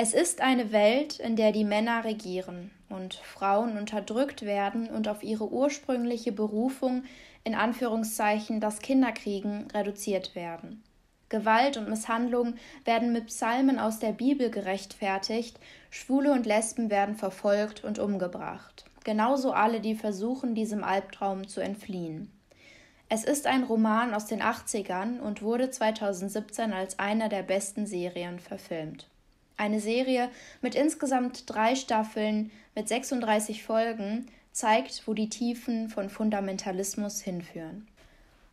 Es ist eine Welt, in der die Männer regieren und Frauen unterdrückt werden und auf ihre ursprüngliche Berufung in Anführungszeichen das Kinderkriegen reduziert werden. Gewalt und Misshandlung werden mit Psalmen aus der Bibel gerechtfertigt, Schwule und Lesben werden verfolgt und umgebracht. Genauso alle, die versuchen, diesem Albtraum zu entfliehen. Es ist ein Roman aus den 80ern und wurde 2017 als einer der besten Serien verfilmt. Eine Serie mit insgesamt drei Staffeln mit 36 Folgen zeigt, wo die Tiefen von Fundamentalismus hinführen.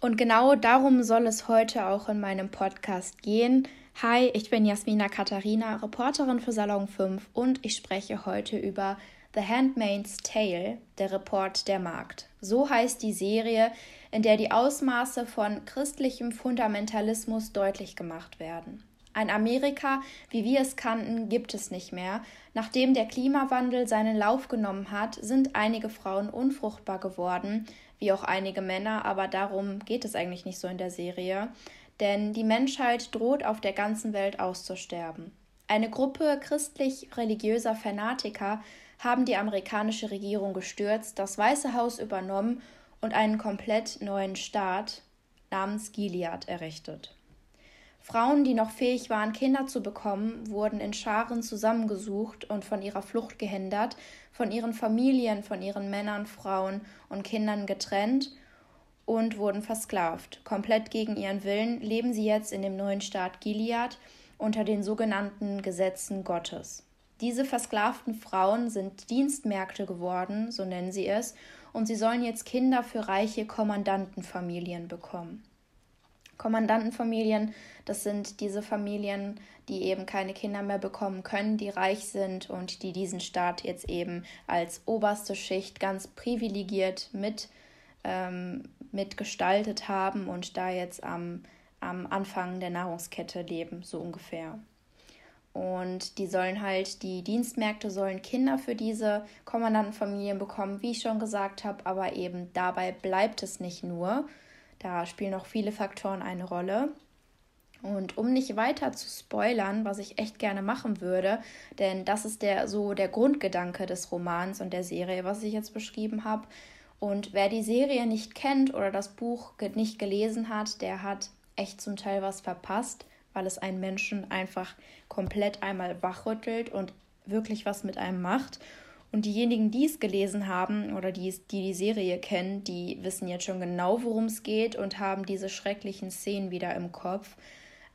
Und genau darum soll es heute auch in meinem Podcast gehen. Hi, ich bin Jasmina Katharina, Reporterin für Salon 5 und ich spreche heute über The Handmaid's Tale, der Report der Markt. So heißt die Serie, in der die Ausmaße von christlichem Fundamentalismus deutlich gemacht werden. Ein Amerika, wie wir es kannten, gibt es nicht mehr. Nachdem der Klimawandel seinen Lauf genommen hat, sind einige Frauen unfruchtbar geworden, wie auch einige Männer, aber darum geht es eigentlich nicht so in der Serie. Denn die Menschheit droht auf der ganzen Welt auszusterben. Eine Gruppe christlich-religiöser Fanatiker haben die amerikanische Regierung gestürzt, das Weiße Haus übernommen und einen komplett neuen Staat namens Gilead errichtet. Frauen, die noch fähig waren, Kinder zu bekommen, wurden in Scharen zusammengesucht und von ihrer Flucht gehindert, von ihren Familien, von ihren Männern, Frauen und Kindern getrennt und wurden versklavt. Komplett gegen ihren Willen leben sie jetzt in dem neuen Staat Gilead unter den sogenannten Gesetzen Gottes. Diese versklavten Frauen sind Dienstmärkte geworden, so nennen sie es, und sie sollen jetzt Kinder für reiche Kommandantenfamilien bekommen. Kommandantenfamilien, das sind diese Familien, die eben keine Kinder mehr bekommen können, die reich sind und die diesen Staat jetzt eben als oberste Schicht ganz privilegiert mit, ähm, mitgestaltet haben und da jetzt am, am Anfang der Nahrungskette leben, so ungefähr. Und die sollen halt, die Dienstmärkte sollen Kinder für diese Kommandantenfamilien bekommen, wie ich schon gesagt habe, aber eben dabei bleibt es nicht nur, da spielen noch viele Faktoren eine Rolle. Und um nicht weiter zu spoilern, was ich echt gerne machen würde, denn das ist der so der Grundgedanke des Romans und der Serie, was ich jetzt beschrieben habe. Und wer die Serie nicht kennt oder das Buch nicht gelesen hat, der hat echt zum Teil was verpasst, weil es einen Menschen einfach komplett einmal wachrüttelt und wirklich was mit einem macht. Und diejenigen, die es gelesen haben oder die, die die Serie kennen, die wissen jetzt schon genau, worum es geht und haben diese schrecklichen Szenen wieder im Kopf.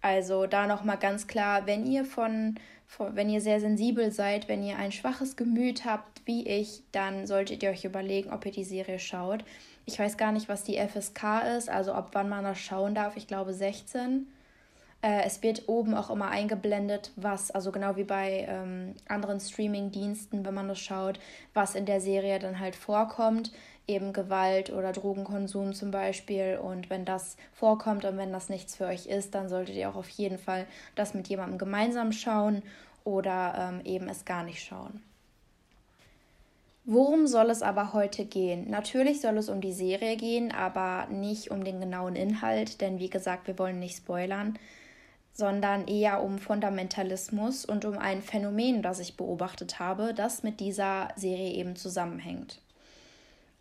Also da nochmal ganz klar, wenn ihr von, von, wenn ihr sehr sensibel seid, wenn ihr ein schwaches Gemüt habt, wie ich, dann solltet ihr euch überlegen, ob ihr die Serie schaut. Ich weiß gar nicht, was die FSK ist, also ab wann man das schauen darf. Ich glaube 16. Äh, es wird oben auch immer eingeblendet, was, also genau wie bei ähm, anderen Streaming-Diensten, wenn man das schaut, was in der Serie dann halt vorkommt. Eben Gewalt oder Drogenkonsum zum Beispiel. Und wenn das vorkommt und wenn das nichts für euch ist, dann solltet ihr auch auf jeden Fall das mit jemandem gemeinsam schauen oder ähm, eben es gar nicht schauen. Worum soll es aber heute gehen? Natürlich soll es um die Serie gehen, aber nicht um den genauen Inhalt, denn wie gesagt, wir wollen nicht spoilern sondern eher um Fundamentalismus und um ein Phänomen, das ich beobachtet habe, das mit dieser Serie eben zusammenhängt.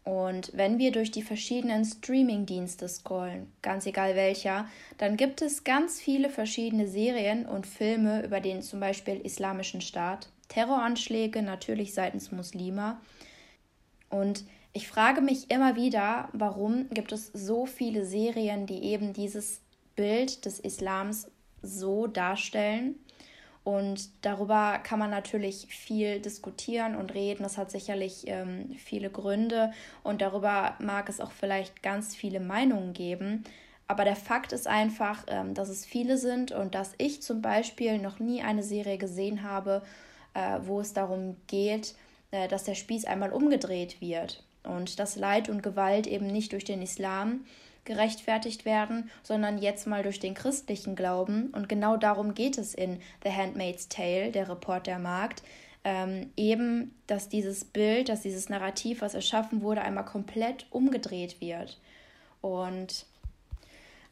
Und wenn wir durch die verschiedenen Streaming-Dienste scrollen, ganz egal welcher, dann gibt es ganz viele verschiedene Serien und Filme über den zum Beispiel Islamischen Staat, Terroranschläge natürlich seitens Muslime. Und ich frage mich immer wieder, warum gibt es so viele Serien, die eben dieses Bild des Islams so darstellen. Und darüber kann man natürlich viel diskutieren und reden. Das hat sicherlich ähm, viele Gründe und darüber mag es auch vielleicht ganz viele Meinungen geben. Aber der Fakt ist einfach, ähm, dass es viele sind und dass ich zum Beispiel noch nie eine Serie gesehen habe, äh, wo es darum geht, äh, dass der Spieß einmal umgedreht wird und dass Leid und Gewalt eben nicht durch den Islam, gerechtfertigt werden, sondern jetzt mal durch den christlichen Glauben. Und genau darum geht es in The Handmaid's Tale, der Report der Markt. Ähm, eben, dass dieses Bild, dass dieses Narrativ, was erschaffen wurde, einmal komplett umgedreht wird. Und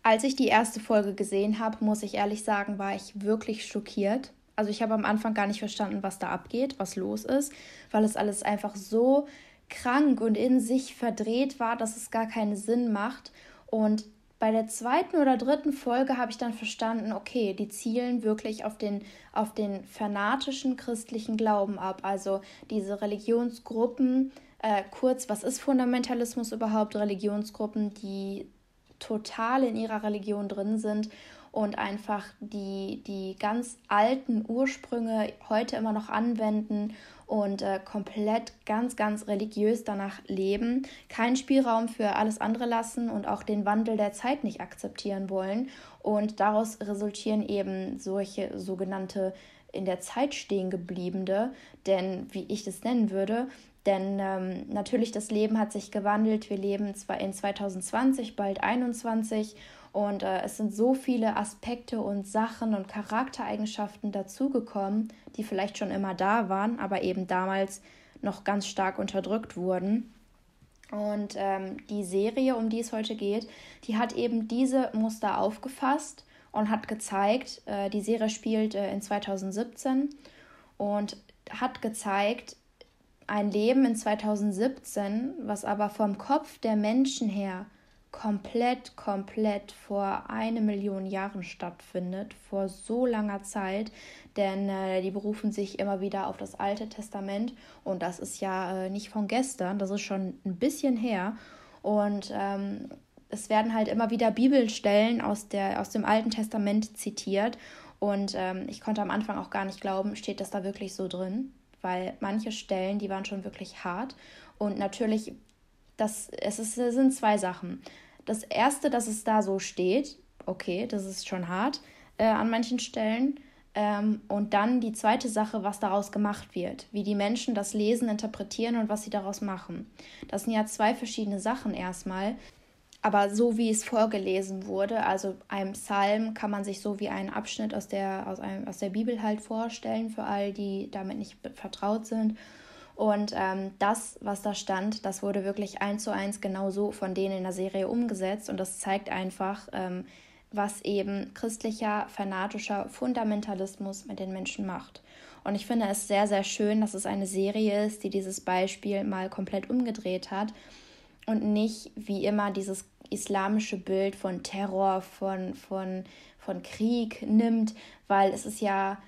als ich die erste Folge gesehen habe, muss ich ehrlich sagen, war ich wirklich schockiert. Also ich habe am Anfang gar nicht verstanden, was da abgeht, was los ist, weil es alles einfach so krank und in sich verdreht war, dass es gar keinen Sinn macht. Und bei der zweiten oder dritten Folge habe ich dann verstanden, okay, die zielen wirklich auf den, auf den fanatischen christlichen Glauben ab. Also diese Religionsgruppen, äh, kurz, was ist Fundamentalismus überhaupt? Religionsgruppen, die total in ihrer Religion drin sind und einfach die, die ganz alten Ursprünge heute immer noch anwenden und äh, komplett ganz, ganz religiös danach leben, keinen Spielraum für alles andere lassen und auch den Wandel der Zeit nicht akzeptieren wollen. Und daraus resultieren eben solche sogenannte in der Zeit stehen gebliebene, denn wie ich das nennen würde, denn ähm, natürlich das Leben hat sich gewandelt. Wir leben zwar in 2020, bald 2021 und äh, es sind so viele Aspekte und Sachen und Charaktereigenschaften dazugekommen, die vielleicht schon immer da waren, aber eben damals noch ganz stark unterdrückt wurden. Und ähm, die Serie, um die es heute geht, die hat eben diese Muster aufgefasst und hat gezeigt, äh, die Serie spielt äh, in 2017 und hat gezeigt, ein Leben in 2017, was aber vom Kopf der Menschen her komplett, komplett vor eine Million Jahren stattfindet, vor so langer Zeit, denn äh, die berufen sich immer wieder auf das Alte Testament. Und das ist ja äh, nicht von gestern, das ist schon ein bisschen her. Und ähm, es werden halt immer wieder Bibelstellen aus, der, aus dem Alten Testament zitiert. Und ähm, ich konnte am Anfang auch gar nicht glauben, steht das da wirklich so drin, weil manche Stellen, die waren schon wirklich hart. Und natürlich das, es, ist, es sind zwei Sachen. Das erste, dass es da so steht, okay, das ist schon hart äh, an manchen Stellen. Ähm, und dann die zweite Sache, was daraus gemacht wird, wie die Menschen das lesen, interpretieren und was sie daraus machen. Das sind ja zwei verschiedene Sachen erstmal. Aber so wie es vorgelesen wurde, also ein Psalm kann man sich so wie einen Abschnitt aus der, aus, einem, aus der Bibel halt vorstellen, für all die damit nicht vertraut sind. Und ähm, das, was da stand, das wurde wirklich eins zu eins genauso von denen in der Serie umgesetzt. Und das zeigt einfach, ähm, was eben christlicher, fanatischer Fundamentalismus mit den Menschen macht. Und ich finde es sehr, sehr schön, dass es eine Serie ist, die dieses Beispiel mal komplett umgedreht hat und nicht wie immer dieses islamische Bild von Terror, von, von, von Krieg nimmt, weil es ist ja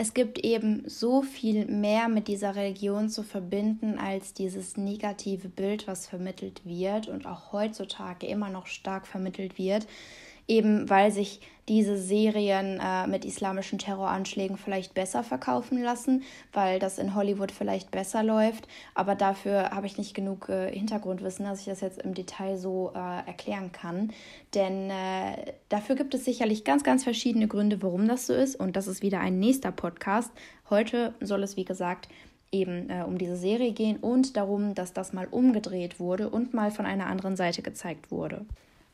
es gibt eben so viel mehr mit dieser Religion zu verbinden als dieses negative Bild, was vermittelt wird und auch heutzutage immer noch stark vermittelt wird eben weil sich diese Serien äh, mit islamischen Terroranschlägen vielleicht besser verkaufen lassen, weil das in Hollywood vielleicht besser läuft. Aber dafür habe ich nicht genug äh, Hintergrundwissen, dass ich das jetzt im Detail so äh, erklären kann. Denn äh, dafür gibt es sicherlich ganz, ganz verschiedene Gründe, warum das so ist. Und das ist wieder ein nächster Podcast. Heute soll es, wie gesagt, eben äh, um diese Serie gehen und darum, dass das mal umgedreht wurde und mal von einer anderen Seite gezeigt wurde.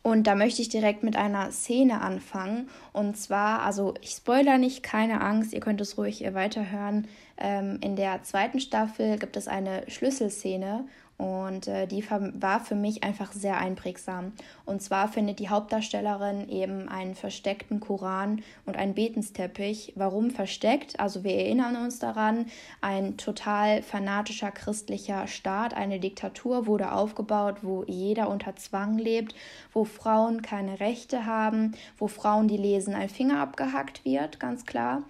Und da möchte ich direkt mit einer Szene anfangen. Und zwar, also ich spoiler nicht, keine Angst, ihr könnt es ruhig weiterhören. Ähm, in der zweiten Staffel gibt es eine Schlüsselszene und äh, die war für mich einfach sehr einprägsam. Und zwar findet die Hauptdarstellerin eben einen versteckten Koran und einen Betensteppich. Warum versteckt? Also wir erinnern uns daran, ein total fanatischer christlicher Staat, eine Diktatur wurde aufgebaut, wo jeder unter Zwang lebt, wo Frauen keine Rechte haben, wo Frauen, die lesen, ein Finger abgehackt wird, ganz klar.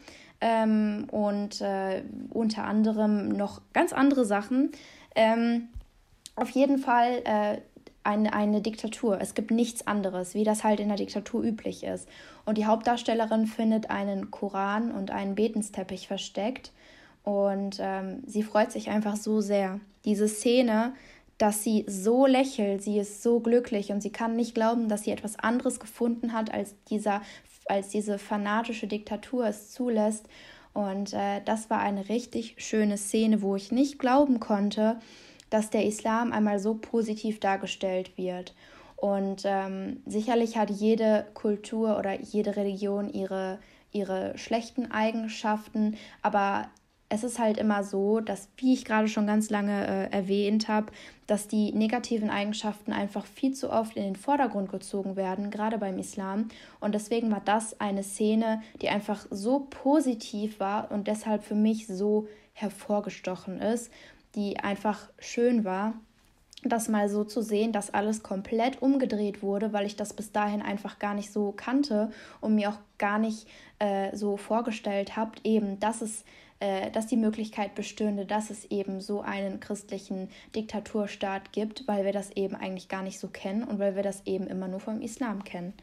Ähm, und äh, unter anderem noch ganz andere Sachen. Ähm, auf jeden Fall äh, eine, eine Diktatur. Es gibt nichts anderes, wie das halt in der Diktatur üblich ist. Und die Hauptdarstellerin findet einen Koran und einen Betensteppich versteckt. Und ähm, sie freut sich einfach so sehr. Diese Szene, dass sie so lächelt, sie ist so glücklich und sie kann nicht glauben, dass sie etwas anderes gefunden hat, als, dieser, als diese fanatische Diktatur es zulässt. Und äh, das war eine richtig schöne Szene, wo ich nicht glauben konnte, dass der Islam einmal so positiv dargestellt wird. Und ähm, sicherlich hat jede Kultur oder jede Religion ihre, ihre schlechten Eigenschaften, aber es ist halt immer so, dass, wie ich gerade schon ganz lange äh, erwähnt habe, dass die negativen Eigenschaften einfach viel zu oft in den Vordergrund gezogen werden, gerade beim Islam. Und deswegen war das eine Szene, die einfach so positiv war und deshalb für mich so hervorgestochen ist, die einfach schön war das mal so zu sehen, dass alles komplett umgedreht wurde, weil ich das bis dahin einfach gar nicht so kannte und mir auch gar nicht äh, so vorgestellt habe, eben, dass es äh, dass die Möglichkeit bestünde, dass es eben so einen christlichen Diktaturstaat gibt, weil wir das eben eigentlich gar nicht so kennen und weil wir das eben immer nur vom Islam kennen.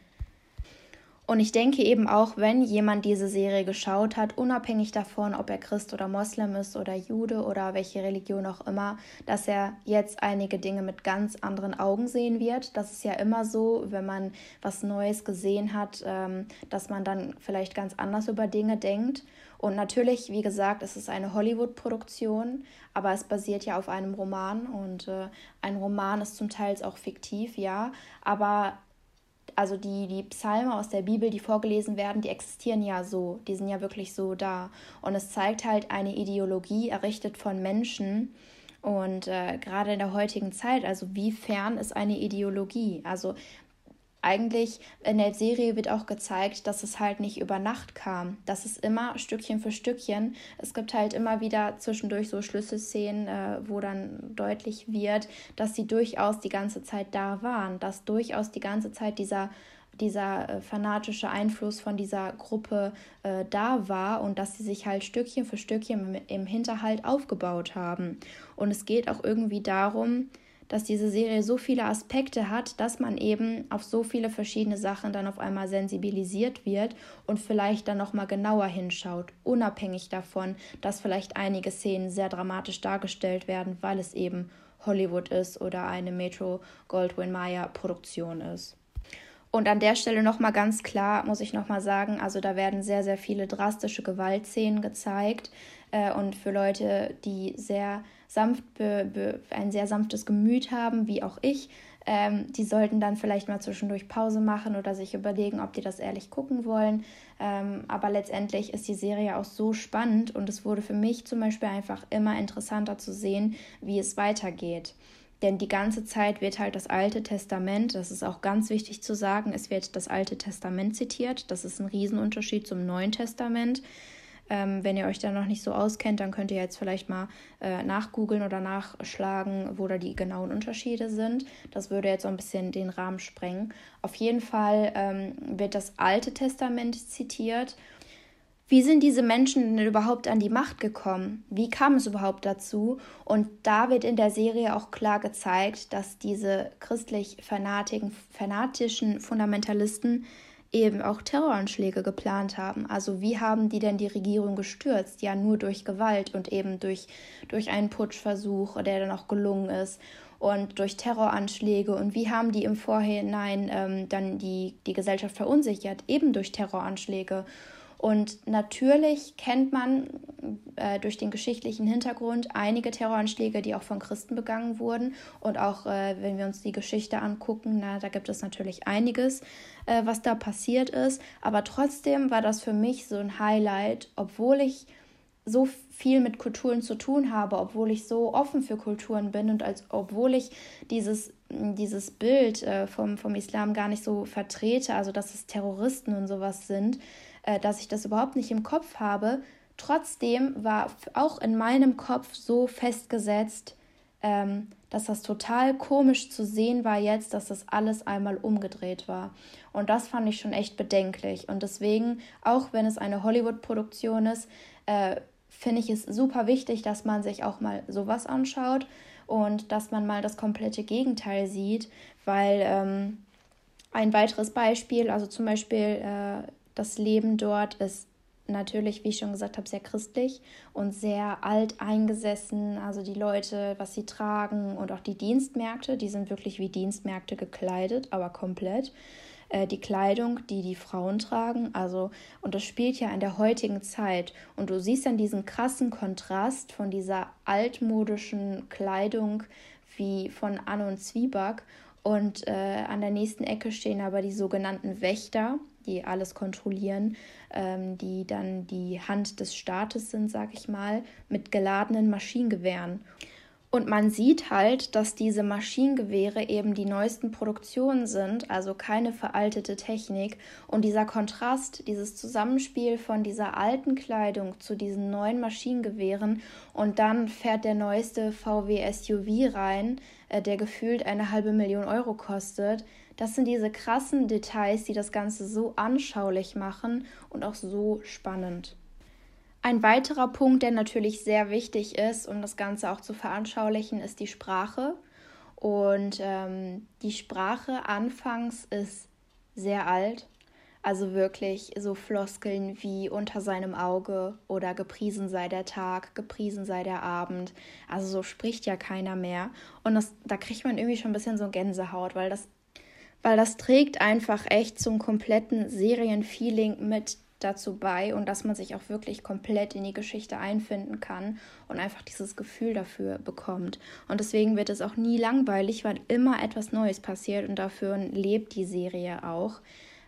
Und ich denke eben auch, wenn jemand diese Serie geschaut hat, unabhängig davon, ob er Christ oder Moslem ist oder Jude oder welche Religion auch immer, dass er jetzt einige Dinge mit ganz anderen Augen sehen wird. Das ist ja immer so, wenn man was Neues gesehen hat, ähm, dass man dann vielleicht ganz anders über Dinge denkt. Und natürlich, wie gesagt, es ist eine Hollywood-Produktion, aber es basiert ja auf einem Roman und äh, ein Roman ist zum Teil auch fiktiv, ja, aber also die, die Psalme aus der Bibel, die vorgelesen werden, die existieren ja so, die sind ja wirklich so da. Und es zeigt halt eine Ideologie errichtet von Menschen. Und äh, gerade in der heutigen Zeit, also wie fern ist eine Ideologie? Also eigentlich in der Serie wird auch gezeigt, dass es halt nicht über Nacht kam. Das ist immer Stückchen für Stückchen. Es gibt halt immer wieder zwischendurch so Schlüsselszenen, äh, wo dann deutlich wird, dass sie durchaus die ganze Zeit da waren, dass durchaus die ganze Zeit dieser dieser äh, fanatische Einfluss von dieser Gruppe äh, da war und dass sie sich halt Stückchen für Stückchen im, im Hinterhalt aufgebaut haben. Und es geht auch irgendwie darum, dass diese Serie so viele Aspekte hat, dass man eben auf so viele verschiedene Sachen dann auf einmal sensibilisiert wird und vielleicht dann noch mal genauer hinschaut, unabhängig davon, dass vielleicht einige Szenen sehr dramatisch dargestellt werden, weil es eben Hollywood ist oder eine Metro Goldwyn Mayer Produktion ist. Und an der Stelle nochmal ganz klar, muss ich nochmal sagen, also da werden sehr, sehr viele drastische Gewaltszenen gezeigt. Äh, und für Leute, die sehr sanft ein sehr sanftes Gemüt haben, wie auch ich, ähm, die sollten dann vielleicht mal zwischendurch Pause machen oder sich überlegen, ob die das ehrlich gucken wollen. Ähm, aber letztendlich ist die Serie auch so spannend und es wurde für mich zum Beispiel einfach immer interessanter zu sehen, wie es weitergeht. Denn die ganze Zeit wird halt das Alte Testament, das ist auch ganz wichtig zu sagen, es wird das Alte Testament zitiert. Das ist ein Riesenunterschied zum Neuen Testament. Ähm, wenn ihr euch da noch nicht so auskennt, dann könnt ihr jetzt vielleicht mal äh, nachgoogeln oder nachschlagen, wo da die genauen Unterschiede sind. Das würde jetzt so ein bisschen den Rahmen sprengen. Auf jeden Fall ähm, wird das Alte Testament zitiert. Wie sind diese Menschen denn überhaupt an die Macht gekommen? Wie kam es überhaupt dazu? Und da wird in der Serie auch klar gezeigt, dass diese christlich fanatischen Fundamentalisten eben auch Terroranschläge geplant haben. Also wie haben die denn die Regierung gestürzt? Ja, nur durch Gewalt und eben durch, durch einen Putschversuch, der dann auch gelungen ist und durch Terroranschläge. Und wie haben die im Vorhinein ähm, dann die, die Gesellschaft verunsichert? Eben durch Terroranschläge. Und natürlich kennt man äh, durch den geschichtlichen Hintergrund einige Terroranschläge, die auch von Christen begangen wurden. Und auch äh, wenn wir uns die Geschichte angucken, na, da gibt es natürlich einiges, äh, was da passiert ist. Aber trotzdem war das für mich so ein Highlight, obwohl ich so viel mit Kulturen zu tun habe, obwohl ich so offen für Kulturen bin und als obwohl ich dieses, dieses Bild äh, vom, vom Islam gar nicht so vertrete, also dass es Terroristen und sowas sind, äh, dass ich das überhaupt nicht im Kopf habe. Trotzdem war auch in meinem Kopf so festgesetzt, ähm, dass das total komisch zu sehen war jetzt, dass das alles einmal umgedreht war. Und das fand ich schon echt bedenklich. Und deswegen, auch wenn es eine Hollywood-Produktion ist, äh, finde ich es super wichtig, dass man sich auch mal sowas anschaut und dass man mal das komplette Gegenteil sieht, weil ähm, ein weiteres Beispiel, also zum Beispiel äh, das Leben dort ist natürlich, wie ich schon gesagt habe, sehr christlich und sehr alt eingesessen. Also die Leute, was sie tragen und auch die Dienstmärkte, die sind wirklich wie Dienstmärkte gekleidet, aber komplett. Äh, die Kleidung, die die Frauen tragen, also und das spielt ja in der heutigen Zeit und du siehst dann diesen krassen Kontrast von dieser altmodischen Kleidung wie von Anne und Zwieback und äh, an der nächsten Ecke stehen aber die sogenannten Wächter, die alles kontrollieren, ähm, die dann die Hand des Staates sind, sag ich mal, mit geladenen Maschinengewehren. Und man sieht halt, dass diese Maschinengewehre eben die neuesten Produktionen sind, also keine veraltete Technik. Und dieser Kontrast, dieses Zusammenspiel von dieser alten Kleidung zu diesen neuen Maschinengewehren und dann fährt der neueste VW SUV rein, äh, der gefühlt eine halbe Million Euro kostet. Das sind diese krassen Details, die das Ganze so anschaulich machen und auch so spannend. Ein weiterer Punkt, der natürlich sehr wichtig ist, um das Ganze auch zu veranschaulichen, ist die Sprache. Und ähm, die Sprache anfangs ist sehr alt. Also wirklich so Floskeln wie unter seinem Auge oder gepriesen sei der Tag, gepriesen sei der Abend. Also so spricht ja keiner mehr. Und das, da kriegt man irgendwie schon ein bisschen so Gänsehaut, weil das, weil das trägt einfach echt zum kompletten Serienfeeling mit dazu bei und dass man sich auch wirklich komplett in die Geschichte einfinden kann und einfach dieses Gefühl dafür bekommt. Und deswegen wird es auch nie langweilig, weil immer etwas Neues passiert und dafür lebt die Serie auch.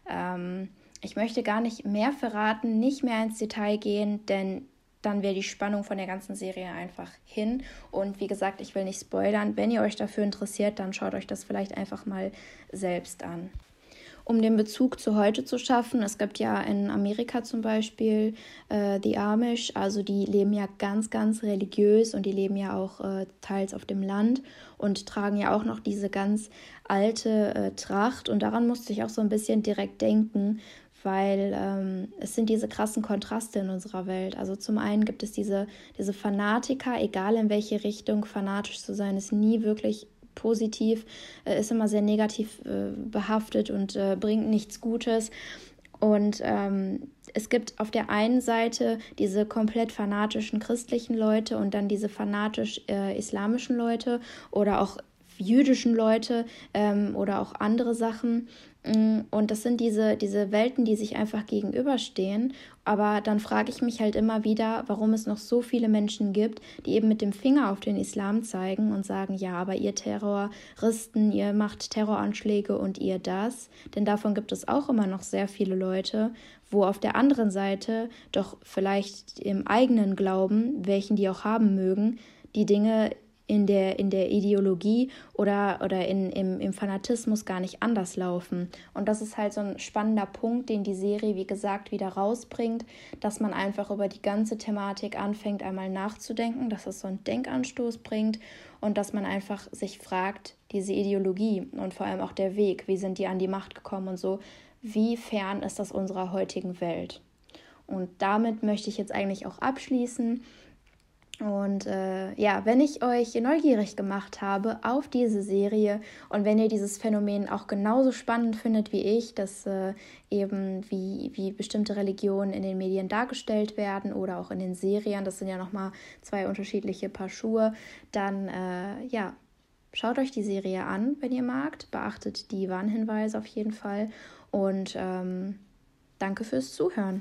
Ähm, ich möchte gar nicht mehr verraten, nicht mehr ins Detail gehen, denn dann wäre die Spannung von der ganzen Serie einfach hin. Und wie gesagt, ich will nicht spoilern. Wenn ihr euch dafür interessiert, dann schaut euch das vielleicht einfach mal selbst an um den Bezug zu heute zu schaffen. Es gibt ja in Amerika zum Beispiel äh, die Amish, also die leben ja ganz, ganz religiös und die leben ja auch äh, teils auf dem Land und tragen ja auch noch diese ganz alte äh, Tracht. Und daran musste ich auch so ein bisschen direkt denken, weil ähm, es sind diese krassen Kontraste in unserer Welt. Also zum einen gibt es diese, diese Fanatiker, egal in welche Richtung fanatisch zu sein, ist nie wirklich positiv, äh, ist immer sehr negativ äh, behaftet und äh, bringt nichts Gutes. Und ähm, es gibt auf der einen Seite diese komplett fanatischen christlichen Leute und dann diese fanatisch äh, islamischen Leute oder auch jüdischen Leute ähm, oder auch andere Sachen. Mm, und das sind diese, diese Welten, die sich einfach gegenüberstehen. Aber dann frage ich mich halt immer wieder, warum es noch so viele Menschen gibt, die eben mit dem Finger auf den Islam zeigen und sagen, ja, aber ihr Terroristen, ihr macht Terroranschläge und ihr das. Denn davon gibt es auch immer noch sehr viele Leute, wo auf der anderen Seite doch vielleicht im eigenen Glauben, welchen die auch haben mögen, die Dinge in der, in der Ideologie oder, oder in, im, im Fanatismus gar nicht anders laufen. Und das ist halt so ein spannender Punkt, den die Serie, wie gesagt, wieder rausbringt, dass man einfach über die ganze Thematik anfängt, einmal nachzudenken, dass es so einen Denkanstoß bringt und dass man einfach sich fragt, diese Ideologie und vor allem auch der Weg, wie sind die an die Macht gekommen und so, wie fern ist das unserer heutigen Welt? Und damit möchte ich jetzt eigentlich auch abschließen. Und äh, ja, wenn ich euch neugierig gemacht habe auf diese Serie und wenn ihr dieses Phänomen auch genauso spannend findet wie ich, dass äh, eben wie, wie bestimmte Religionen in den Medien dargestellt werden oder auch in den Serien, das sind ja nochmal zwei unterschiedliche Paar Schuhe, dann äh, ja, schaut euch die Serie an, wenn ihr magt, beachtet die Warnhinweise auf jeden Fall und ähm, danke fürs Zuhören.